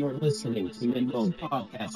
You're listening to Mendel Podcast.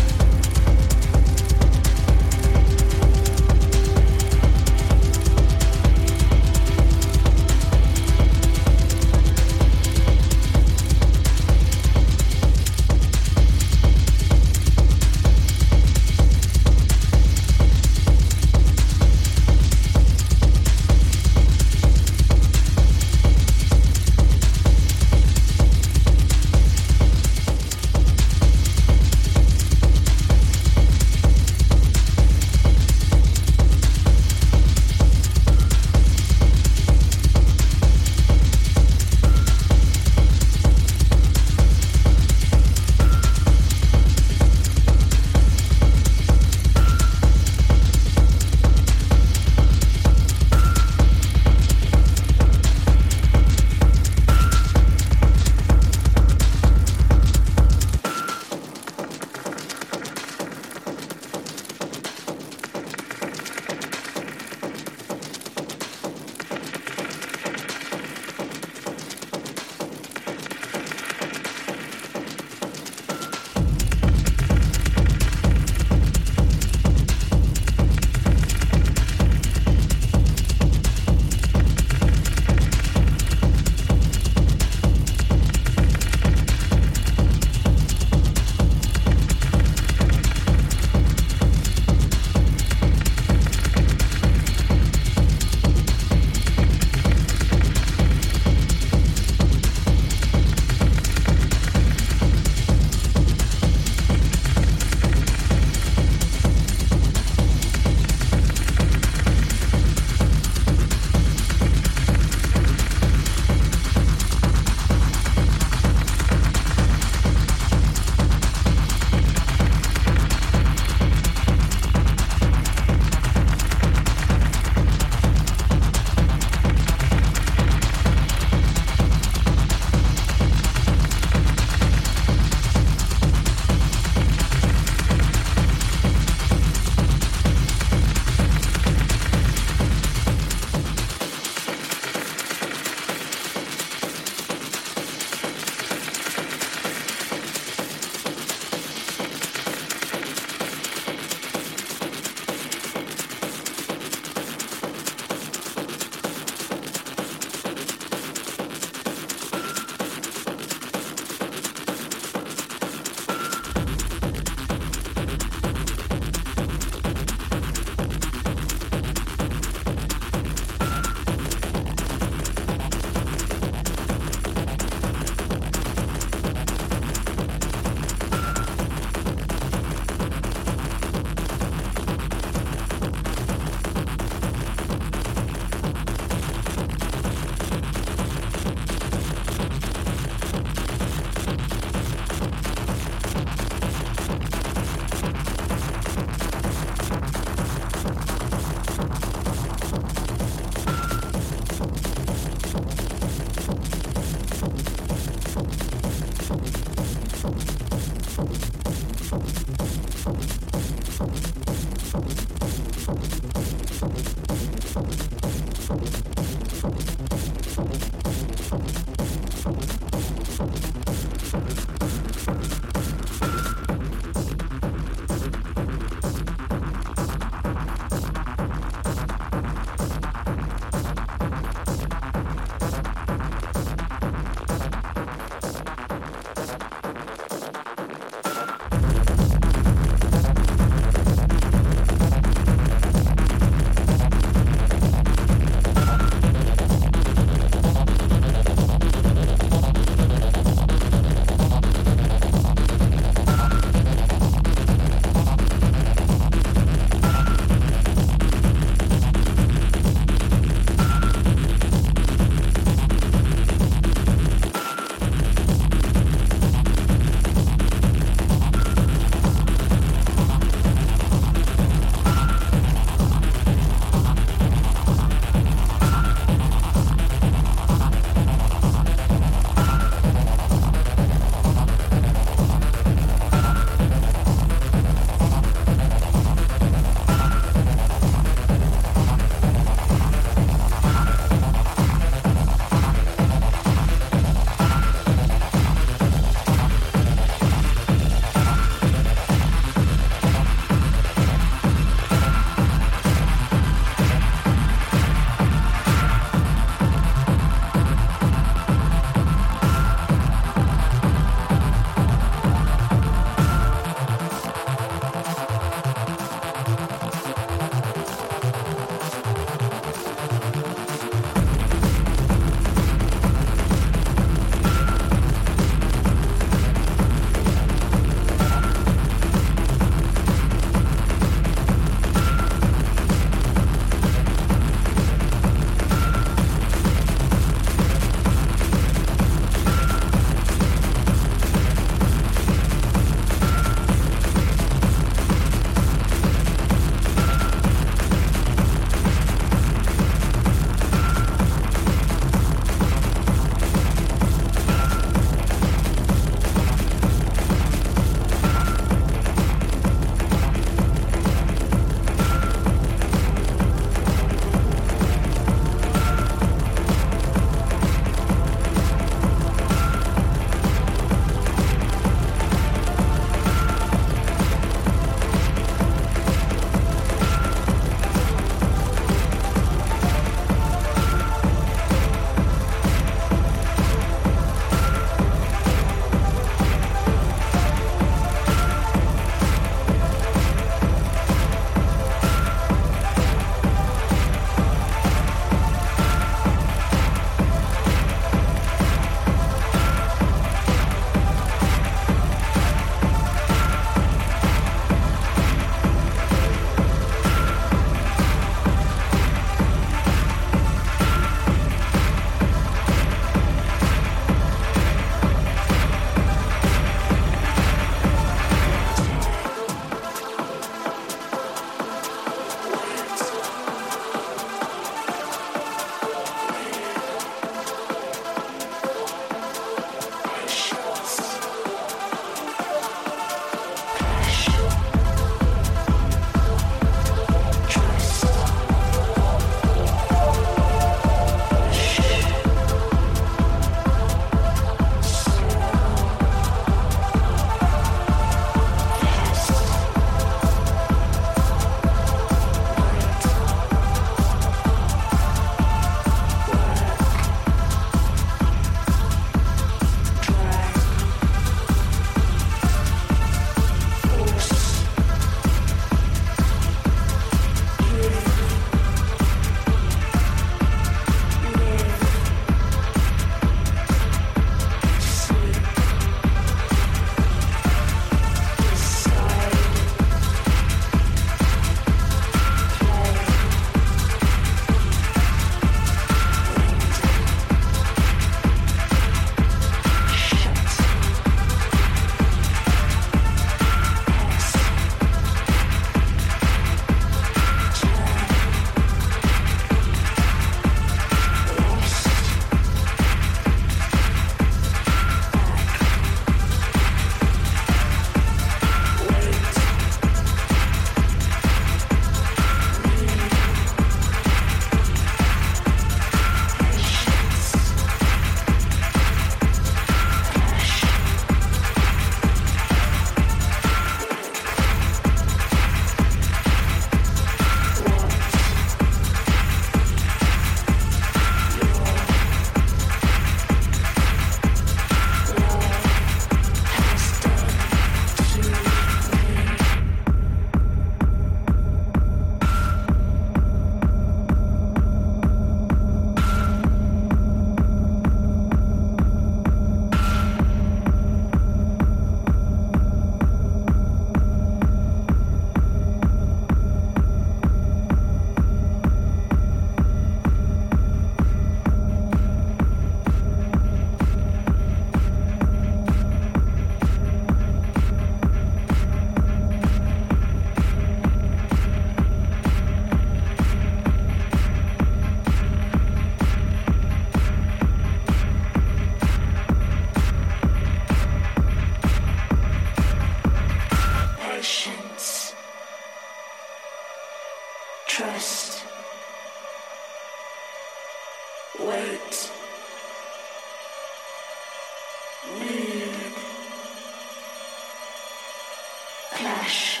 Crash.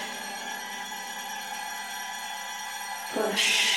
Push.